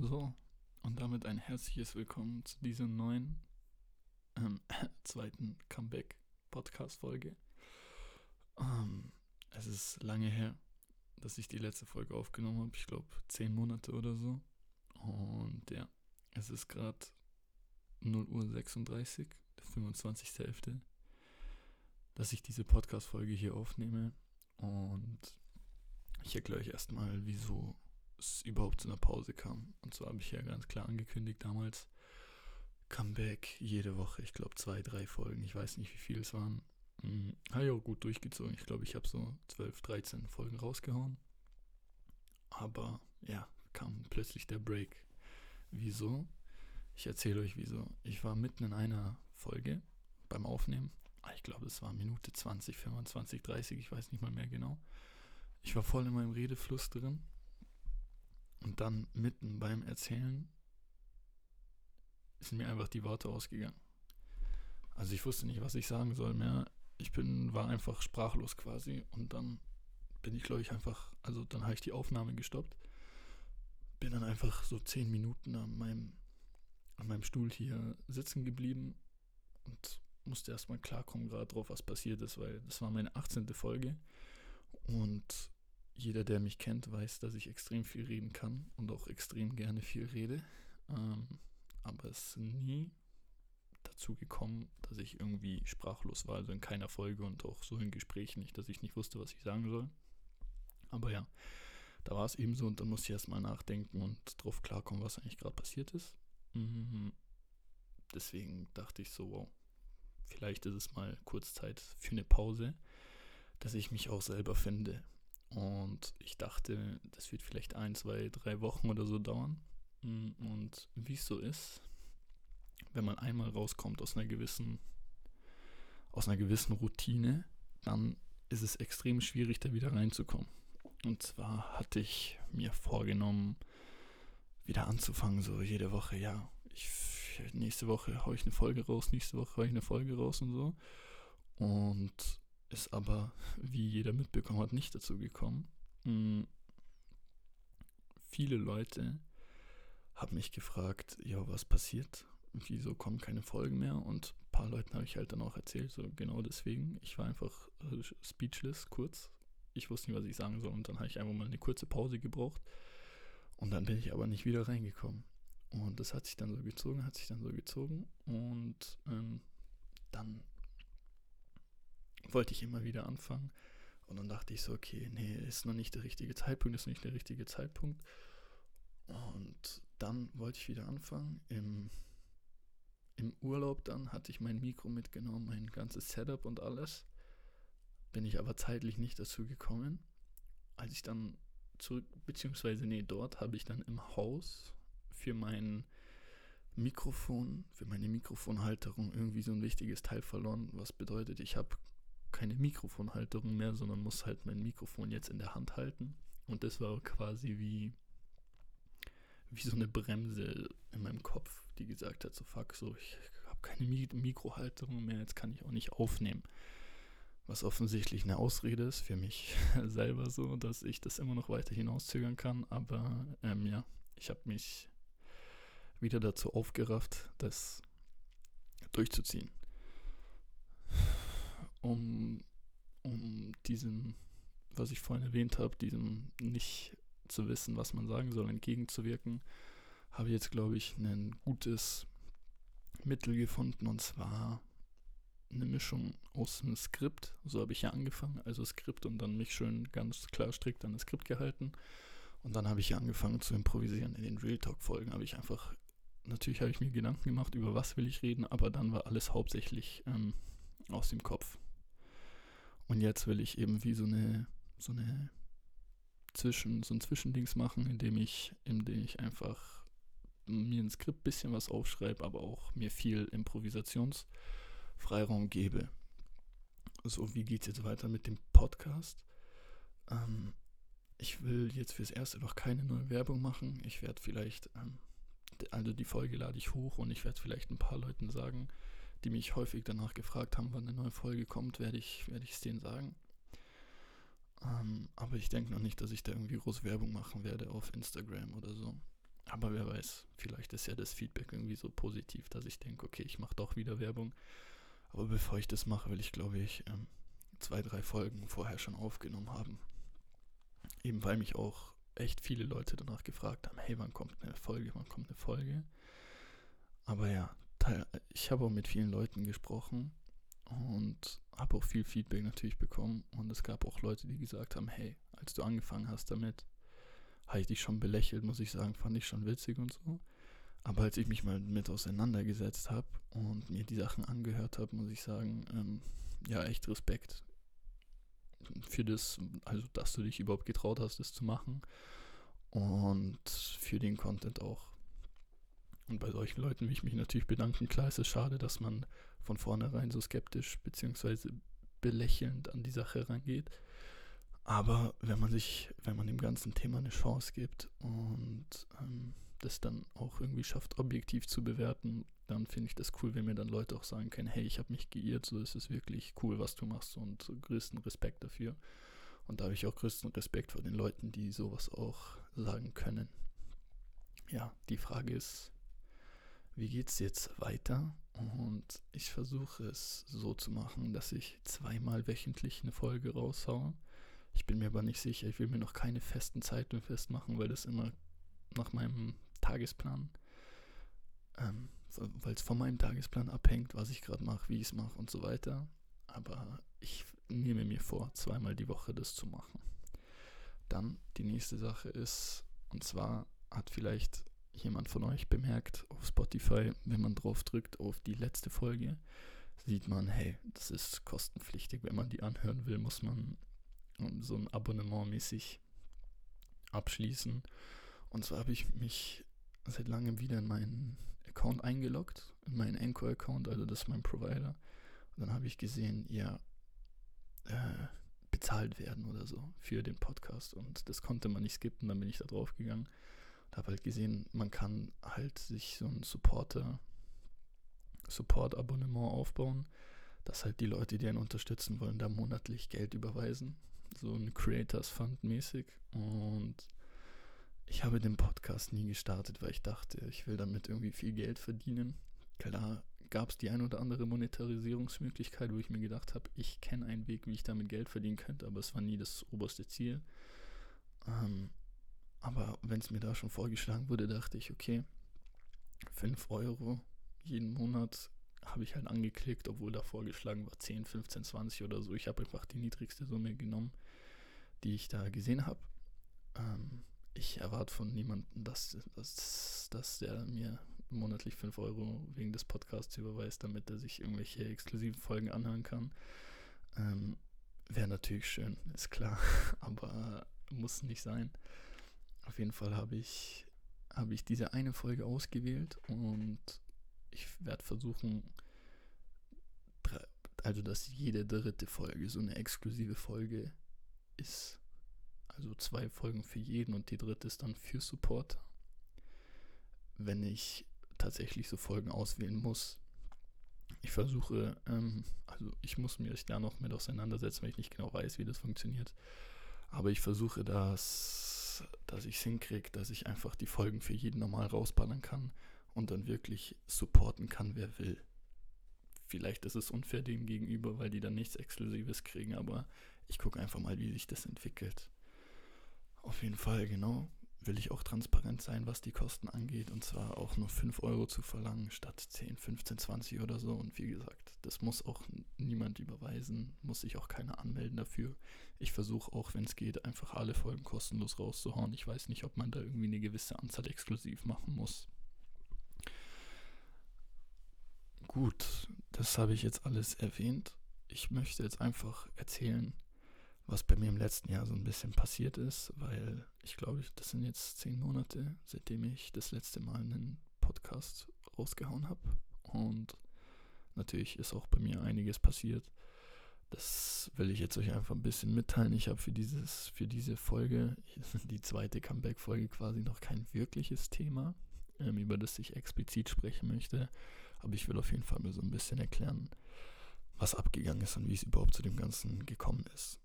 So, und damit ein herzliches Willkommen zu dieser neuen ähm, zweiten Comeback-Podcast-Folge. Ähm, es ist lange her, dass ich die letzte Folge aufgenommen habe. Ich glaube, zehn Monate oder so. Und ja, es ist gerade 0 Uhr 36, der 25.11., dass ich diese Podcast-Folge hier aufnehme. Und ich erkläre euch erstmal, wieso es überhaupt zu einer Pause kam. Und zwar habe ich ja ganz klar angekündigt damals, Comeback jede Woche. Ich glaube zwei, drei Folgen. Ich weiß nicht, wie viele es waren. Hm, habe ich auch gut durchgezogen. Ich glaube, ich habe so 12, 13 Folgen rausgehauen. Aber ja, kam plötzlich der Break. Wieso? Ich erzähle euch wieso. Ich war mitten in einer Folge beim Aufnehmen. Ah, ich glaube, es war Minute 20, 25, 30, ich weiß nicht mal mehr genau. Ich war voll in meinem Redefluss drin und dann mitten beim Erzählen sind mir einfach die Worte ausgegangen. Also ich wusste nicht, was ich sagen soll mehr. Ich bin, war einfach sprachlos quasi. Und dann bin ich, glaube ich, einfach, also dann habe ich die Aufnahme gestoppt. Bin dann einfach so zehn Minuten an meinem, an meinem Stuhl hier sitzen geblieben und musste erstmal klarkommen gerade drauf, was passiert ist, weil das war meine 18. Folge. Und jeder, der mich kennt, weiß, dass ich extrem viel reden kann und auch extrem gerne viel rede. Ähm, aber es ist nie dazu gekommen, dass ich irgendwie sprachlos war, also in keiner Folge und auch so in Gesprächen nicht, dass ich nicht wusste, was ich sagen soll. Aber ja, da war es eben so und dann musste ich erstmal nachdenken und drauf klarkommen, was eigentlich gerade passiert ist. Mhm. Deswegen dachte ich so, wow, vielleicht ist es mal kurz Zeit für eine Pause, dass ich mich auch selber finde und ich dachte, das wird vielleicht ein, zwei, drei Wochen oder so dauern. Mm, und wie es so ist, wenn man einmal rauskommt aus einer gewissen, aus einer gewissen Routine, dann ist es extrem schwierig, da wieder reinzukommen. Und zwar hatte ich mir vorgenommen, wieder anzufangen, so jede Woche, ja, ich, nächste Woche haue ich eine Folge raus, nächste Woche haue ich eine Folge raus und so. Und ist aber, wie jeder mitbekommen hat, nicht dazu gekommen. Mhm. Viele Leute haben mich gefragt, ja, was passiert? Wieso kommen keine Folgen mehr? Und ein paar Leuten habe ich halt dann auch erzählt, so genau deswegen. Ich war einfach äh, speechless, kurz. Ich wusste nicht, was ich sagen soll. Und dann habe ich einfach mal eine kurze Pause gebraucht. Und dann bin ich aber nicht wieder reingekommen. Und das hat sich dann so gezogen, hat sich dann so gezogen. Und ähm, dann wollte ich immer wieder anfangen. Und dann dachte ich so, okay, nee, ist noch nicht der richtige Zeitpunkt, ist nicht der richtige Zeitpunkt. Und dann wollte ich wieder anfangen. Im, Im Urlaub dann hatte ich mein Mikro mitgenommen, mein ganzes Setup und alles. Bin ich aber zeitlich nicht dazu gekommen. Als ich dann zurück, beziehungsweise nee, dort habe ich dann im Haus für mein Mikrofon, für meine Mikrofonhalterung irgendwie so ein wichtiges Teil verloren, was bedeutet, ich habe keine Mikrofonhalterung mehr, sondern muss halt mein Mikrofon jetzt in der Hand halten. Und das war quasi wie, wie so eine Bremse in meinem Kopf, die gesagt hat, so fuck, so ich habe keine Mikrohalterung mehr, jetzt kann ich auch nicht aufnehmen. Was offensichtlich eine Ausrede ist für mich selber so, dass ich das immer noch weiter hinauszögern kann. Aber ähm, ja, ich habe mich wieder dazu aufgerafft, das durchzuziehen um, um diesem, was ich vorhin erwähnt habe, diesem nicht zu wissen, was man sagen soll, entgegenzuwirken, habe ich jetzt, glaube ich, ein gutes Mittel gefunden und zwar eine Mischung aus einem Skript. So habe ich ja angefangen, also Skript und dann mich schön ganz klar strikt an das Skript gehalten. Und dann habe ich ja angefangen zu improvisieren. In den Real Talk-Folgen habe ich einfach, natürlich habe ich mir Gedanken gemacht, über was will ich reden, aber dann war alles hauptsächlich ähm, aus dem Kopf. Und jetzt will ich eben wie so eine, so eine Zwischen, so ein Zwischendings machen, indem ich, indem ich einfach mir ein Skript bisschen was aufschreibe, aber auch mir viel Improvisationsfreiraum gebe. So, wie geht es jetzt weiter mit dem Podcast? Ähm, ich will jetzt fürs Erste noch keine neue Werbung machen. Ich werde vielleicht, ähm, also die Folge lade ich hoch und ich werde vielleicht ein paar Leuten sagen, die mich häufig danach gefragt haben, wann eine neue Folge kommt, werde ich es werde denen sagen. Ähm, aber ich denke noch nicht, dass ich da irgendwie groß Werbung machen werde auf Instagram oder so. Aber wer weiß, vielleicht ist ja das Feedback irgendwie so positiv, dass ich denke, okay, ich mache doch wieder Werbung. Aber bevor ich das mache, will ich, glaube ich, ähm, zwei, drei Folgen vorher schon aufgenommen haben. Eben weil mich auch echt viele Leute danach gefragt haben, hey, wann kommt eine Folge, wann kommt eine Folge? Aber ja, ich habe auch mit vielen Leuten gesprochen und habe auch viel Feedback natürlich bekommen. Und es gab auch Leute, die gesagt haben, hey, als du angefangen hast damit, habe ich dich schon belächelt, muss ich sagen, fand ich schon witzig und so. Aber als ich mich mal mit auseinandergesetzt habe und mir die Sachen angehört habe, muss ich sagen, ähm, ja, echt Respekt für das, also dass du dich überhaupt getraut hast, das zu machen. Und für den Content auch. Und bei solchen Leuten will ich mich natürlich bedanken. Klar ist es schade, dass man von vornherein so skeptisch bzw. belächelnd an die Sache rangeht. Aber wenn man sich, wenn man dem ganzen Thema eine Chance gibt und ähm, das dann auch irgendwie schafft, objektiv zu bewerten, dann finde ich das cool, wenn mir dann Leute auch sagen können, hey, ich habe mich geirrt, so ist es wirklich cool, was du machst und größten Respekt dafür. Und da habe ich auch größten Respekt vor den Leuten, die sowas auch sagen können. Ja, die Frage ist, wie geht es jetzt weiter? Und ich versuche es so zu machen, dass ich zweimal wöchentlich eine Folge raushaue. Ich bin mir aber nicht sicher, ich will mir noch keine festen Zeiten festmachen, weil das immer nach meinem Tagesplan, ähm, weil es von meinem Tagesplan abhängt, was ich gerade mache, wie ich es mache und so weiter. Aber ich nehme mir vor, zweimal die Woche das zu machen. Dann die nächste Sache ist, und zwar hat vielleicht jemand von euch bemerkt auf Spotify, wenn man drauf drückt auf die letzte Folge, sieht man, hey, das ist kostenpflichtig. Wenn man die anhören will, muss man so ein Abonnement mäßig abschließen. Und zwar habe ich mich seit langem wieder in meinen Account eingeloggt, in meinen Anchor-Account, also das ist mein Provider. Und dann habe ich gesehen, ja, äh, bezahlt werden oder so für den Podcast. Und das konnte man nicht skippen, dann bin ich da drauf gegangen und habe halt gesehen, man kann halt sich so ein Supporter, Support-Abonnement aufbauen, dass halt die Leute, die einen unterstützen wollen, da monatlich Geld überweisen so ein Creators Fund mäßig. Und ich habe den Podcast nie gestartet, weil ich dachte, ich will damit irgendwie viel Geld verdienen. Klar gab es die ein oder andere Monetarisierungsmöglichkeit, wo ich mir gedacht habe, ich kenne einen Weg, wie ich damit Geld verdienen könnte, aber es war nie das oberste Ziel. Ähm, aber wenn es mir da schon vorgeschlagen wurde, dachte ich, okay, 5 Euro jeden Monat habe ich halt angeklickt, obwohl da vorgeschlagen war 10, 15, 20 oder so. Ich habe einfach die niedrigste Summe genommen, die ich da gesehen habe. Ähm, ich erwarte von niemandem, dass, dass, dass der mir monatlich 5 Euro wegen des Podcasts überweist, damit er sich irgendwelche exklusiven Folgen anhören kann. Ähm, Wäre natürlich schön, ist klar, aber muss nicht sein. Auf jeden Fall habe ich, hab ich diese eine Folge ausgewählt und ich werde versuchen, also dass jede dritte Folge so eine exklusive Folge ist. Also zwei Folgen für jeden und die dritte ist dann für Supporter. Wenn ich tatsächlich so Folgen auswählen muss. Ich versuche, ähm, also ich muss mich da noch mit auseinandersetzen, weil ich nicht genau weiß, wie das funktioniert. Aber ich versuche das, dass ich es hinkriege, dass ich einfach die Folgen für jeden normal rausballern kann und dann wirklich supporten kann, wer will. Vielleicht ist es unfair dem gegenüber, weil die dann nichts Exklusives kriegen, aber ich gucke einfach mal, wie sich das entwickelt. Auf jeden Fall, genau, will ich auch transparent sein, was die Kosten angeht und zwar auch nur 5 Euro zu verlangen statt 10, 15, 20 oder so. Und wie gesagt, das muss auch niemand überweisen, muss sich auch keiner anmelden dafür. Ich versuche auch, wenn es geht, einfach alle Folgen kostenlos rauszuhauen. Ich weiß nicht, ob man da irgendwie eine gewisse Anzahl exklusiv machen muss. Gut, das habe ich jetzt alles erwähnt. Ich möchte jetzt einfach erzählen, was bei mir im letzten Jahr so ein bisschen passiert ist, weil ich glaube, das sind jetzt zehn Monate, seitdem ich das letzte Mal einen Podcast rausgehauen habe. Und natürlich ist auch bei mir einiges passiert. Das will ich jetzt euch einfach ein bisschen mitteilen. Ich habe für dieses, für diese Folge, die zweite Comeback-Folge, quasi noch kein wirkliches Thema, ähm, über das ich explizit sprechen möchte. Aber ich will auf jeden Fall mal so ein bisschen erklären, was abgegangen ist und wie es überhaupt zu dem Ganzen gekommen ist.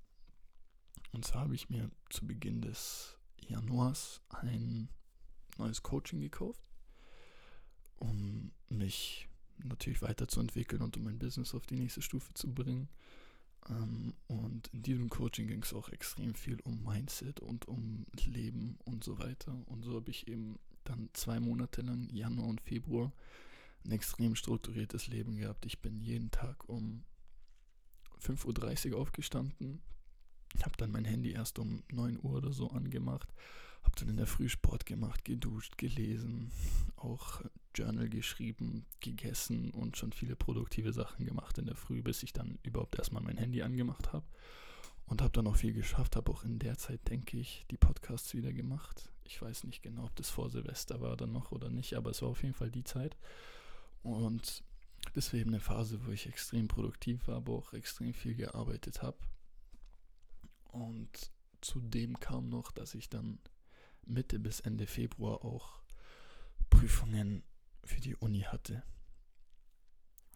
Und zwar habe ich mir zu Beginn des Januars ein neues Coaching gekauft, um mich natürlich weiterzuentwickeln und um mein Business auf die nächste Stufe zu bringen. Ähm, und in diesem Coaching ging es auch extrem viel um Mindset und um Leben und so weiter. Und so habe ich eben dann zwei Monate lang, Januar und Februar, ein extrem strukturiertes Leben gehabt. Ich bin jeden Tag um 5.30 Uhr aufgestanden, habe dann mein Handy erst um 9 Uhr oder so angemacht, habe dann in der Früh Sport gemacht, geduscht, gelesen, auch Journal geschrieben, gegessen und schon viele produktive Sachen gemacht in der Früh, bis ich dann überhaupt erstmal mein Handy angemacht habe. Und habe dann auch viel geschafft, habe auch in der Zeit, denke ich, die Podcasts wieder gemacht. Ich weiß nicht genau, ob das vor Silvester war dann noch oder nicht, aber es war auf jeden Fall die Zeit. Und das war eben eine Phase, wo ich extrem produktiv war, aber auch extrem viel gearbeitet habe. Und zudem kam noch, dass ich dann Mitte bis Ende Februar auch Prüfungen für die Uni hatte.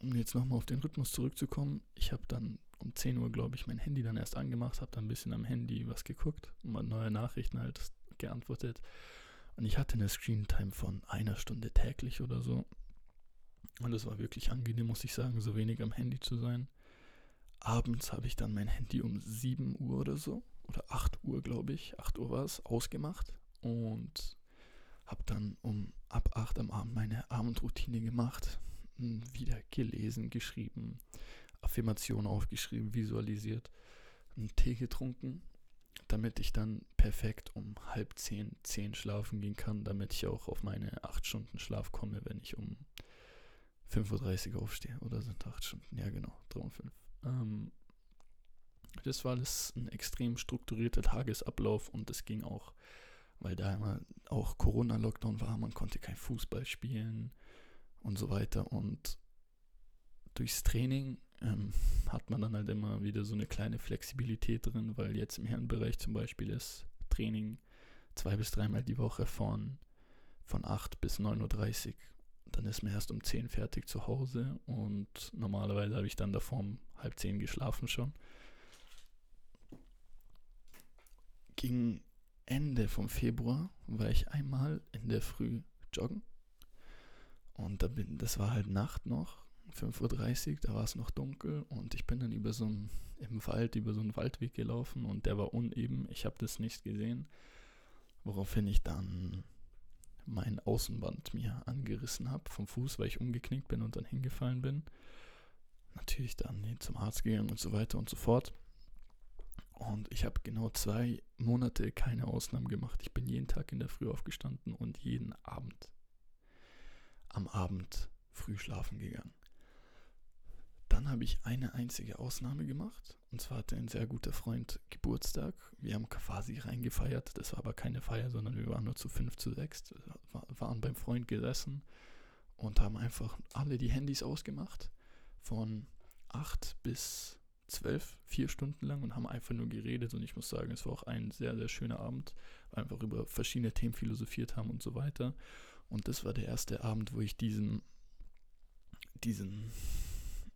Um jetzt nochmal auf den Rhythmus zurückzukommen, ich habe dann um 10 Uhr, glaube ich, mein Handy dann erst angemacht, habe dann ein bisschen am Handy was geguckt und mal neue Nachrichten halt geantwortet. Und ich hatte eine Screen-Time von einer Stunde täglich oder so. Und es war wirklich angenehm, muss ich sagen, so wenig am Handy zu sein. Abends habe ich dann mein Handy um 7 Uhr oder so, oder 8 Uhr, glaube ich, 8 Uhr war es, ausgemacht und habe dann um ab 8 am Abend meine Abendroutine gemacht, hm, wieder gelesen, geschrieben, Affirmationen aufgeschrieben, visualisiert, einen Tee getrunken, damit ich dann perfekt um halb zehn, zehn schlafen gehen kann, damit ich auch auf meine 8 Stunden Schlaf komme, wenn ich um 5.30 Uhr aufstehe. Oder sind 8 Stunden? Ja, genau, 3 und 5. Ähm, das war alles ein extrem strukturierter Tagesablauf und es ging auch weil da immer auch Corona-Lockdown war, man konnte kein Fußball spielen und so weiter. Und durchs Training ähm, hat man dann halt immer wieder so eine kleine Flexibilität drin, weil jetzt im Herrenbereich zum Beispiel ist Training zwei bis dreimal die Woche von, von 8 bis 9.30 Uhr. Dann ist man erst um 10 fertig zu Hause und normalerweise habe ich dann davor um halb 10 geschlafen schon. Ging Ende vom Februar war ich einmal in der Früh joggen. Und da bin, das war halt Nacht noch, 5.30 Uhr, da war es noch dunkel und ich bin dann über so einen, im Wald, über so einen Waldweg gelaufen und der war uneben, ich habe das nicht gesehen, woraufhin ich dann mein Außenband mir angerissen habe vom Fuß, weil ich umgeknickt bin und dann hingefallen bin. Natürlich dann zum Arzt gegangen und so weiter und so fort. Und ich habe genau zwei Monate keine Ausnahmen gemacht. Ich bin jeden Tag in der Früh aufgestanden und jeden Abend am Abend früh schlafen gegangen. Dann habe ich eine einzige Ausnahme gemacht. Und zwar hatte ein sehr guter Freund Geburtstag. Wir haben quasi reingefeiert. Das war aber keine Feier, sondern wir waren nur zu fünf, zu sechs. waren beim Freund gesessen und haben einfach alle die Handys ausgemacht. Von acht bis zwölf, vier Stunden lang und haben einfach nur geredet und ich muss sagen, es war auch ein sehr, sehr schöner Abend, weil einfach über verschiedene Themen philosophiert haben und so weiter. Und das war der erste Abend, wo ich diesen, diesen,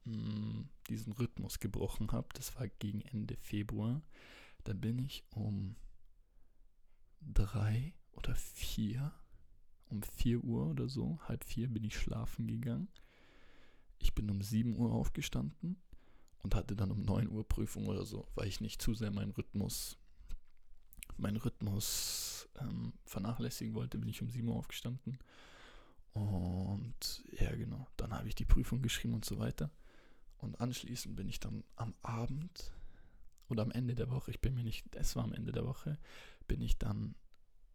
mh, mm, diesen Rhythmus gebrochen habe. Das war gegen Ende Februar. Da bin ich um drei oder vier, um vier Uhr oder so, halb vier bin ich schlafen gegangen. Ich bin um sieben Uhr aufgestanden und hatte dann um 9 Uhr Prüfung oder so, weil ich nicht zu sehr meinen Rhythmus, meinen Rhythmus ähm, vernachlässigen wollte, bin ich um 7 Uhr aufgestanden. Und ja, genau, dann habe ich die Prüfung geschrieben und so weiter. Und anschließend bin ich dann am Abend oder am Ende der Woche, ich bin mir nicht, es war am Ende der Woche, bin ich dann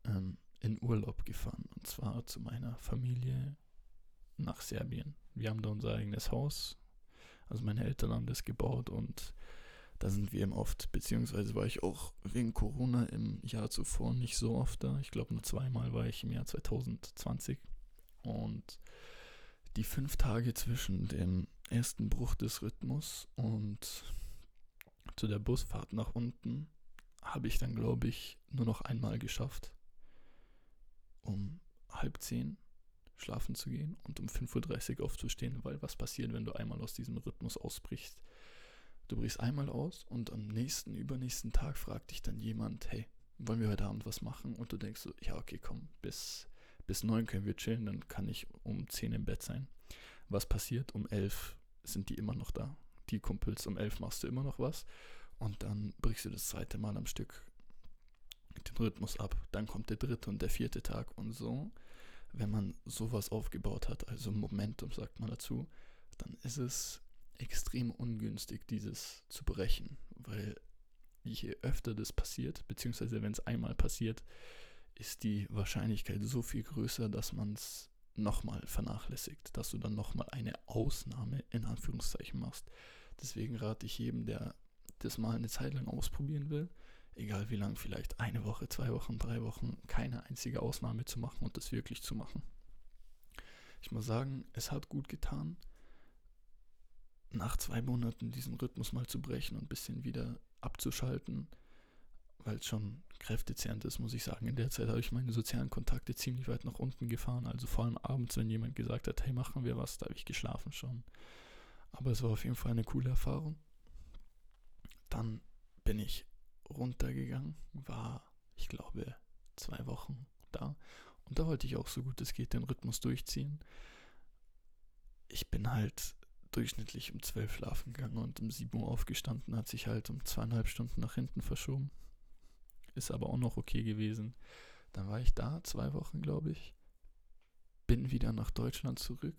ähm, in Urlaub gefahren. Und zwar zu meiner Familie nach Serbien. Wir haben da unser eigenes Haus, also meine Eltern haben das gebaut und da sind wir eben oft, beziehungsweise war ich auch wegen Corona im Jahr zuvor nicht so oft da. Ich glaube nur zweimal war ich im Jahr 2020. Und die fünf Tage zwischen dem ersten Bruch des Rhythmus und zu der Busfahrt nach unten habe ich dann, glaube ich, nur noch einmal geschafft. Um halb zehn schlafen zu gehen und um 5.30 Uhr aufzustehen, weil was passiert, wenn du einmal aus diesem Rhythmus ausbrichst? Du brichst einmal aus und am nächsten, übernächsten Tag fragt dich dann jemand, hey, wollen wir heute Abend was machen? Und du denkst so, ja, okay, komm, bis, bis 9 können wir chillen, dann kann ich um 10 im Bett sein. Was passiert? Um 11 sind die immer noch da. Die Kumpels, um 11 machst du immer noch was und dann brichst du das zweite Mal am Stück den Rhythmus ab. Dann kommt der dritte und der vierte Tag und so. Wenn man sowas aufgebaut hat, also Momentum sagt man dazu, dann ist es extrem ungünstig, dieses zu brechen, weil je öfter das passiert, beziehungsweise wenn es einmal passiert, ist die Wahrscheinlichkeit so viel größer, dass man es nochmal vernachlässigt, dass du dann nochmal eine Ausnahme in Anführungszeichen machst. Deswegen rate ich jedem, der das mal eine Zeit lang ausprobieren will, egal wie lang, vielleicht eine Woche, zwei Wochen, drei Wochen, keine einzige Ausnahme zu machen und das wirklich zu machen. Ich muss sagen, es hat gut getan, nach zwei Monaten diesen Rhythmus mal zu brechen und ein bisschen wieder abzuschalten, weil es schon kräftezehrend ist, muss ich sagen. In der Zeit habe ich meine sozialen Kontakte ziemlich weit nach unten gefahren. Also vor allem abends, wenn jemand gesagt hat, hey, machen wir was, da habe ich geschlafen schon. Aber es war auf jeden Fall eine coole Erfahrung. Dann bin ich runtergegangen, war, ich glaube, zwei Wochen da. Und da wollte ich auch so gut es geht den Rhythmus durchziehen. Ich bin halt durchschnittlich um 12 schlafen gegangen und um 7 Uhr aufgestanden, hat sich halt um zweieinhalb Stunden nach hinten verschoben. Ist aber auch noch okay gewesen. Dann war ich da, zwei Wochen, glaube ich. Bin wieder nach Deutschland zurück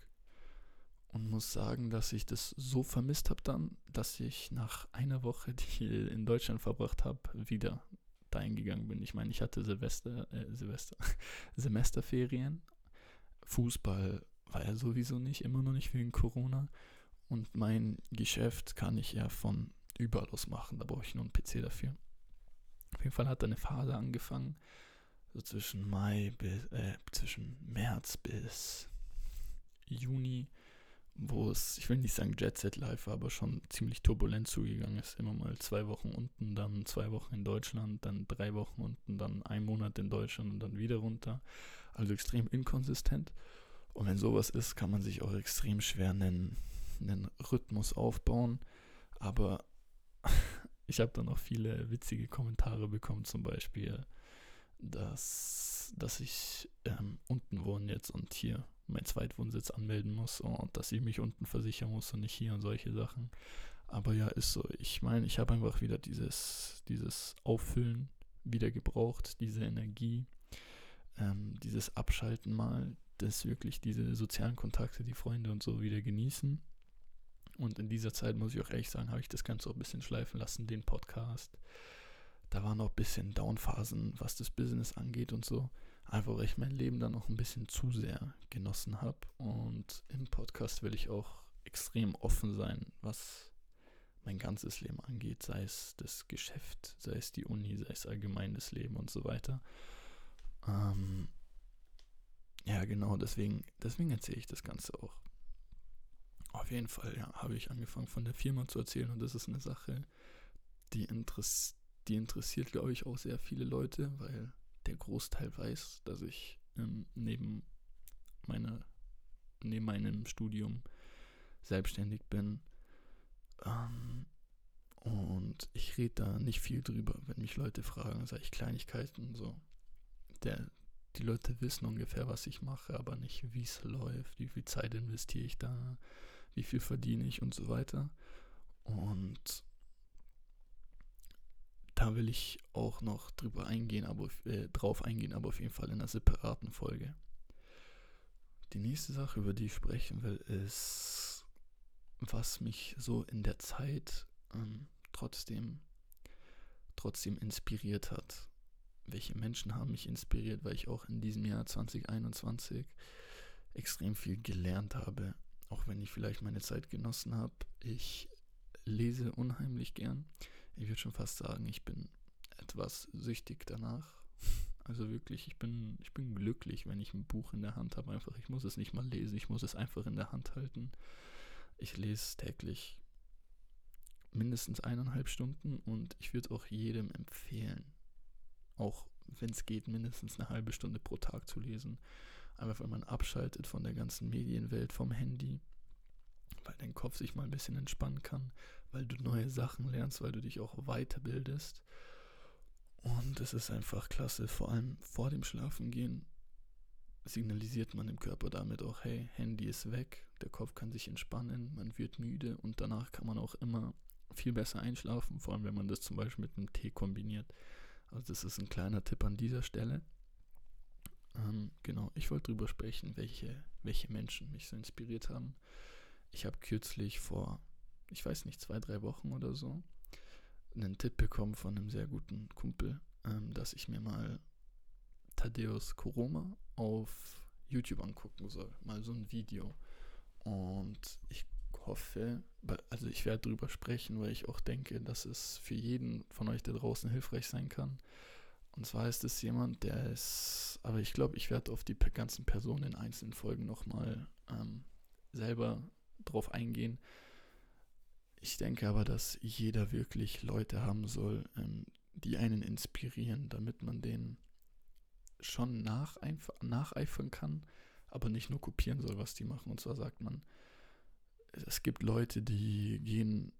und muss sagen, dass ich das so vermisst habe dann, dass ich nach einer Woche, die ich in Deutschland verbracht habe, wieder dahin gegangen bin. Ich meine, ich hatte Silvester, äh, Silvester, Semesterferien. Fußball war ja sowieso nicht, immer noch nicht wegen Corona. Und mein Geschäft kann ich ja von überall aus machen. Da brauche ich nur einen PC dafür. Auf jeden Fall hat eine Phase angefangen, so zwischen Mai bis, äh, zwischen März bis Juni, wo es, ich will nicht sagen Jet Set war, aber schon ziemlich turbulent zugegangen ist. Immer mal zwei Wochen unten, dann zwei Wochen in Deutschland, dann drei Wochen unten, dann ein Monat in Deutschland und dann wieder runter. Also extrem inkonsistent. Und wenn sowas ist, kann man sich auch extrem schwer einen, einen Rhythmus aufbauen. Aber ich habe dann auch viele witzige Kommentare bekommen, zum Beispiel, dass, dass ich ähm, unten wohne jetzt und hier meinen Zweitwohnsitz anmelden muss und dass ich mich unten versichern muss und nicht hier und solche Sachen. Aber ja, ist so. Ich meine, ich habe einfach wieder dieses, dieses Auffüllen wieder gebraucht, diese Energie, ähm, dieses Abschalten mal, dass wirklich diese sozialen Kontakte, die Freunde und so wieder genießen. Und in dieser Zeit, muss ich auch ehrlich sagen, habe ich das Ganze auch ein bisschen schleifen lassen, den Podcast. Da waren auch ein bisschen Downphasen, was das Business angeht und so. Einfach weil ich mein Leben dann noch ein bisschen zu sehr genossen habe. Und im Podcast will ich auch extrem offen sein, was mein ganzes Leben angeht, sei es das Geschäft, sei es die Uni, sei es allgemein das Leben und so weiter. Ähm, ja, genau, deswegen, deswegen erzähle ich das Ganze auch. Auf jeden Fall, ja, habe ich angefangen von der Firma zu erzählen und das ist eine Sache, die, interess die interessiert, glaube ich, auch sehr viele Leute, weil der Großteil weiß, dass ich ähm, neben meiner, neben meinem Studium selbstständig bin. Ähm, und ich rede da nicht viel drüber, wenn mich Leute fragen, sage ich Kleinigkeiten so. Der, die Leute wissen ungefähr, was ich mache, aber nicht, wie es läuft, wie viel Zeit investiere ich da, wie viel verdiene ich und so weiter. Und da will ich auch noch drüber eingehen, aber äh, drauf eingehen, aber auf jeden Fall in einer separaten Folge. Die nächste Sache, über die ich sprechen will, ist, was mich so in der Zeit ähm, trotzdem, trotzdem inspiriert hat. Welche Menschen haben mich inspiriert, weil ich auch in diesem Jahr 2021 extrem viel gelernt habe. Auch wenn ich vielleicht meine Zeit genossen habe. Ich lese unheimlich gern ich würde schon fast sagen, ich bin etwas süchtig danach. Also wirklich, ich bin, ich bin glücklich, wenn ich ein Buch in der Hand habe. Einfach, ich muss es nicht mal lesen, ich muss es einfach in der Hand halten. Ich lese täglich mindestens eineinhalb Stunden und ich würde auch jedem empfehlen, auch wenn es geht, mindestens eine halbe Stunde pro Tag zu lesen. Einfach weil man abschaltet von der ganzen Medienwelt, vom Handy weil dein Kopf sich mal ein bisschen entspannen kann, weil du neue Sachen lernst, weil du dich auch weiterbildest. Und es ist einfach klasse, vor allem vor dem Schlafengehen signalisiert man dem Körper damit auch, hey, Handy ist weg, der Kopf kann sich entspannen, man wird müde und danach kann man auch immer viel besser einschlafen, vor allem wenn man das zum Beispiel mit einem Tee kombiniert. Also das ist ein kleiner Tipp an dieser Stelle. Ähm, genau, ich wollte darüber sprechen, welche, welche Menschen mich so inspiriert haben. Ich habe kürzlich vor, ich weiß nicht, zwei, drei Wochen oder so, einen Tipp bekommen von einem sehr guten Kumpel, ähm, dass ich mir mal Thaddeus Koroma auf YouTube angucken soll. Mal so ein Video. Und ich hoffe, also ich werde darüber sprechen, weil ich auch denke, dass es für jeden von euch da draußen hilfreich sein kann. Und zwar ist es jemand, der ist, aber ich glaube, ich werde auf die ganzen Personen in einzelnen Folgen nochmal ähm, selber drauf eingehen. Ich denke aber, dass jeder wirklich Leute haben soll, ähm, die einen inspirieren, damit man denen schon nacheifern kann, aber nicht nur kopieren soll, was die machen. Und zwar sagt man, es gibt Leute, die gehen,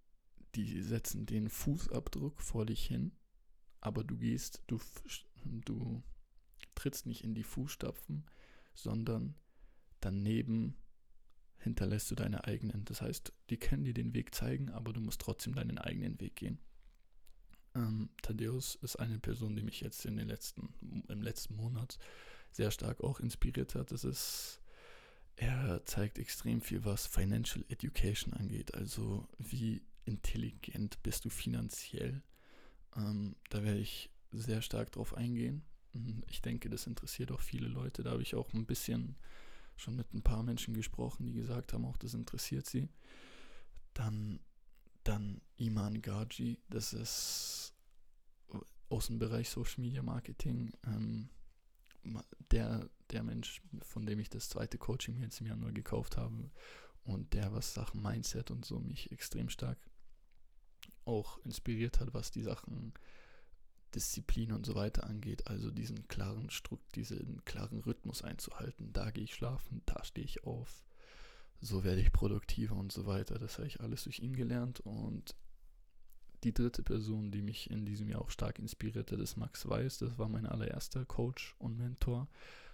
die setzen den Fußabdruck vor dich hin, aber du gehst, du, du trittst nicht in die Fußstapfen, sondern daneben hinterlässt du deine eigenen. Das heißt, die können dir den Weg zeigen, aber du musst trotzdem deinen eigenen Weg gehen. Ähm, Thaddeus ist eine Person, die mich jetzt in den letzten, im letzten Monat sehr stark auch inspiriert hat. Das ist, er zeigt extrem viel, was Financial Education angeht. Also wie intelligent bist du finanziell? Ähm, da werde ich sehr stark drauf eingehen. Mhm, ich denke, das interessiert auch viele Leute. Da habe ich auch ein bisschen schon mit ein paar Menschen gesprochen, die gesagt haben, auch das interessiert sie. Dann, dann Iman Gaji, das ist aus dem Bereich Social Media Marketing ähm, der, der Mensch, von dem ich das zweite Coaching jetzt im Januar gekauft habe und der, was Sachen Mindset und so mich extrem stark auch inspiriert hat, was die Sachen Disziplin und so weiter angeht, also diesen klaren Strukt, diesen klaren Rhythmus einzuhalten. Da gehe ich schlafen, da stehe ich auf, so werde ich produktiver und so weiter. Das habe ich alles durch ihn gelernt und die dritte Person, die mich in diesem Jahr auch stark inspirierte, ist Max Weiß. Das war mein allererster Coach und Mentor,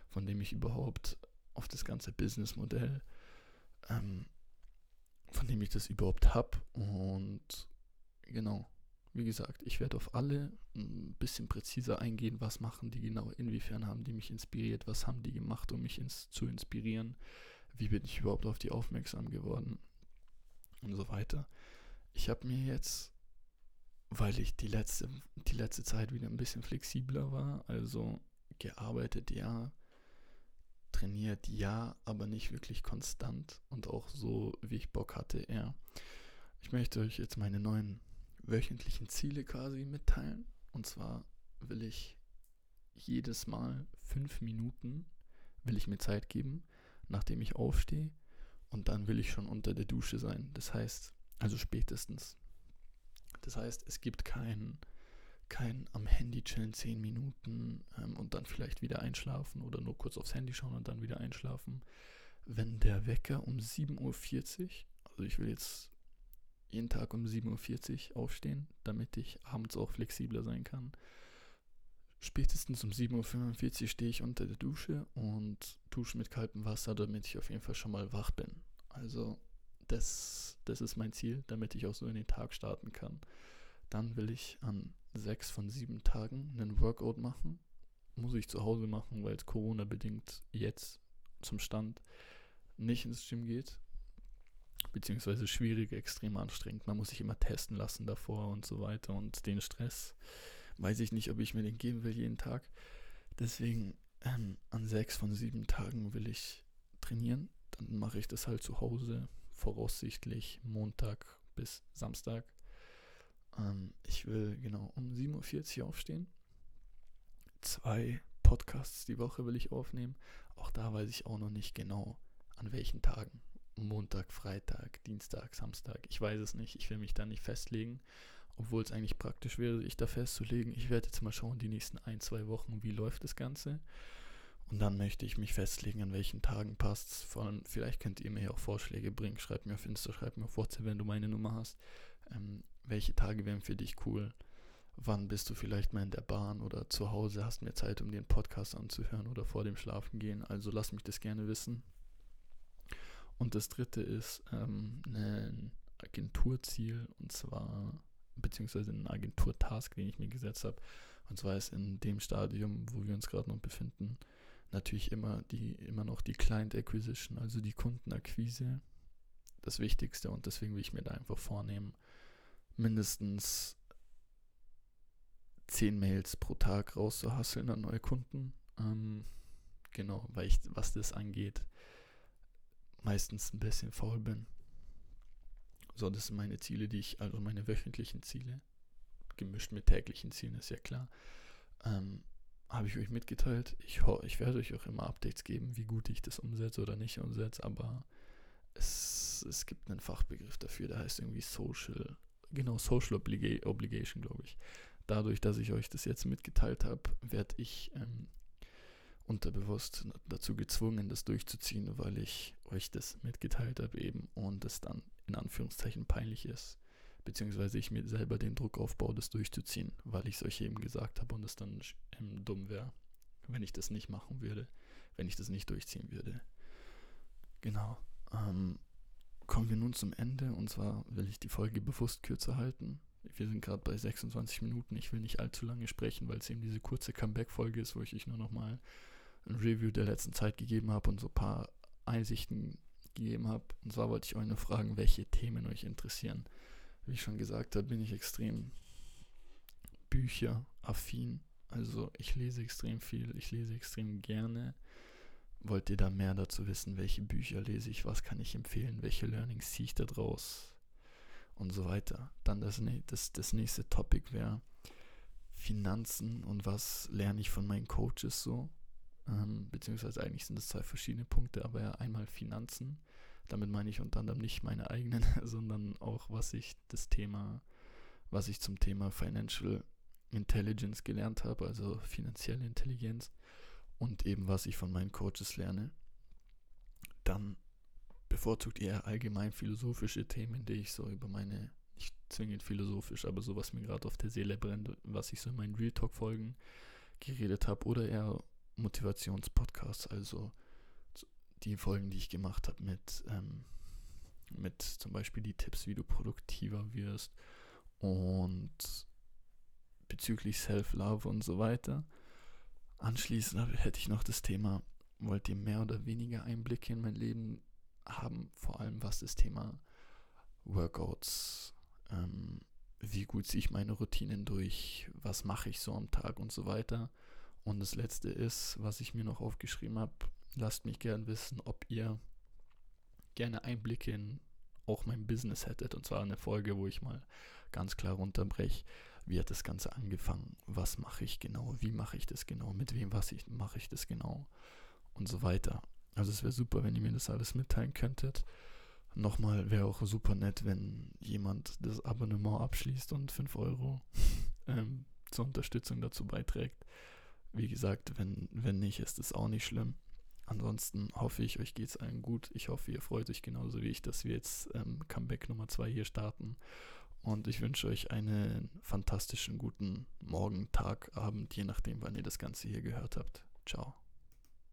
von dem ich überhaupt auf das ganze Businessmodell, ähm, von dem ich das überhaupt habe. Und genau, wie gesagt, ich werde auf alle ein bisschen präziser eingehen, was machen die genau, inwiefern haben die mich inspiriert, was haben die gemacht, um mich ins, zu inspirieren, wie bin ich überhaupt auf die aufmerksam geworden und so weiter. Ich habe mir jetzt weil ich die letzte, die letzte Zeit wieder ein bisschen flexibler war. Also gearbeitet ja, trainiert ja, aber nicht wirklich konstant und auch so, wie ich Bock hatte, eher. Ich möchte euch jetzt meine neuen wöchentlichen Ziele quasi mitteilen. Und zwar will ich jedes Mal fünf Minuten will ich mir Zeit geben, nachdem ich aufstehe. Und dann will ich schon unter der Dusche sein. Das heißt, also spätestens das heißt, es gibt kein, kein am Handy chillen 10 Minuten ähm, und dann vielleicht wieder einschlafen oder nur kurz aufs Handy schauen und dann wieder einschlafen. Wenn der Wecker um 7.40 Uhr, also ich will jetzt jeden Tag um 7.40 Uhr aufstehen, damit ich abends auch flexibler sein kann. Spätestens um 7.45 Uhr stehe ich unter der Dusche und dusche mit kaltem Wasser, damit ich auf jeden Fall schon mal wach bin. Also das, das ist mein Ziel, damit ich auch so in den Tag starten kann. Dann will ich an sechs von sieben Tagen einen Workout machen. Muss ich zu Hause machen, weil es Corona-bedingt jetzt zum Stand nicht ins Gym geht. Beziehungsweise schwierig, extrem anstrengend. Man muss sich immer testen lassen davor und so weiter. Und den Stress weiß ich nicht, ob ich mir den geben will jeden Tag. Deswegen ähm, an sechs von sieben Tagen will ich trainieren. Dann mache ich das halt zu Hause voraussichtlich Montag bis Samstag. Ähm, ich will genau um 7.40 Uhr aufstehen. Zwei Podcasts die Woche will ich aufnehmen. Auch da weiß ich auch noch nicht genau, an welchen Tagen. Montag, Freitag, Dienstag, Samstag. Ich weiß es nicht. Ich will mich da nicht festlegen. Obwohl es eigentlich praktisch wäre, sich da festzulegen. Ich werde jetzt mal schauen, die nächsten ein, zwei Wochen, wie läuft das Ganze. Und dann möchte ich mich festlegen, an welchen Tagen passt Vor allem, vielleicht könnt ihr mir ja auch Vorschläge bringen. Schreibt mir auf Insta, schreibt mir auf WhatsApp, wenn du meine Nummer hast. Ähm, welche Tage wären für dich cool? wann bist du vielleicht mal in der Bahn oder zu Hause, hast mehr Zeit, um den Podcast anzuhören oder vor dem Schlafengehen. Also lass mich das gerne wissen. Und das dritte ist ähm, ein Agenturziel und zwar, beziehungsweise ein Agenturtask, den ich mir gesetzt habe. Und zwar ist in dem Stadium, wo wir uns gerade noch befinden, natürlich immer die, immer noch die Client Acquisition, also die Kundenakquise, das Wichtigste und deswegen will ich mir da einfach vornehmen, mindestens 10 Mails pro Tag rauszuhasseln an neue Kunden. Ähm, genau, weil ich, was das angeht, meistens ein bisschen faul bin. So, das sind meine Ziele, die ich, also meine wöchentlichen Ziele, gemischt mit täglichen Zielen, ist ja klar. Ähm, habe ich euch mitgeteilt. Ich, ich werde euch auch immer Updates geben, wie gut ich das umsetze oder nicht umsetze, aber es, es gibt einen Fachbegriff dafür, der heißt irgendwie Social, genau, Social Obliga Obligation, glaube ich. Dadurch, dass ich euch das jetzt mitgeteilt habe, werde ich ähm, unterbewusst dazu gezwungen, das durchzuziehen, weil ich euch das mitgeteilt habe eben und es dann in Anführungszeichen peinlich ist, beziehungsweise ich mir selber den Druck aufbaue, das durchzuziehen, weil ich es euch eben gesagt habe und es dann ähm, dumm wäre, wenn ich das nicht machen würde, wenn ich das nicht durchziehen würde. Genau. Ähm, kommen wir nun zum Ende und zwar will ich die Folge bewusst kürzer halten. Wir sind gerade bei 26 Minuten. Ich will nicht allzu lange sprechen, weil es eben diese kurze Comeback-Folge ist, wo ich euch nur nochmal ein Review der letzten Zeit gegeben habe und so ein paar Einsichten gegeben habe. Und zwar wollte ich euch nur fragen, welche Themen euch interessieren. Wie ich schon gesagt habe, bin ich extrem bücheraffin. Also ich lese extrem viel, ich lese extrem gerne. Wollt ihr da mehr dazu wissen, welche Bücher lese ich, was kann ich empfehlen, welche Learnings ziehe ich da draus und so weiter. Dann das, das, das nächste Topic wäre Finanzen und was lerne ich von meinen Coaches so. Ähm, beziehungsweise eigentlich sind es zwei verschiedene Punkte, aber ja einmal Finanzen. Damit meine ich unter anderem nicht meine eigenen, sondern auch, was ich das Thema, was ich zum Thema Financial Intelligence gelernt habe, also finanzielle Intelligenz und eben was ich von meinen Coaches lerne. Dann bevorzugt eher allgemein philosophische Themen, die ich so über meine, nicht zwingend philosophisch, aber so was mir gerade auf der Seele brennt, was ich so in meinen Real Talk Folgen geredet habe oder eher Motivationspodcasts, also die Folgen, die ich gemacht habe mit, ähm, mit zum Beispiel die Tipps, wie du produktiver wirst und bezüglich Self-Love und so weiter. Anschließend hätte ich noch das Thema, wollt ihr mehr oder weniger Einblicke in mein Leben haben, vor allem was das Thema Workouts, ähm, wie gut ziehe ich meine Routinen durch, was mache ich so am Tag und so weiter und das letzte ist, was ich mir noch aufgeschrieben habe, lasst mich gern wissen, ob ihr gerne Einblicke in auch mein Business hättet. Und zwar eine Folge, wo ich mal ganz klar runterbreche, wie hat das Ganze angefangen, was mache ich genau, wie mache ich das genau, mit wem was ich, mache ich das genau und so weiter. Also es wäre super, wenn ihr mir das alles mitteilen könntet. Nochmal wäre auch super nett, wenn jemand das Abonnement abschließt und 5 Euro ähm, zur Unterstützung dazu beiträgt. Wie gesagt, wenn, wenn nicht, ist es auch nicht schlimm. Ansonsten hoffe ich, euch geht es allen gut. Ich hoffe, ihr freut euch genauso wie ich, dass wir jetzt ähm, Comeback Nummer 2 hier starten. Und ich wünsche euch einen fantastischen guten Morgen, Tag, Abend, je nachdem, wann ihr das Ganze hier gehört habt. Ciao.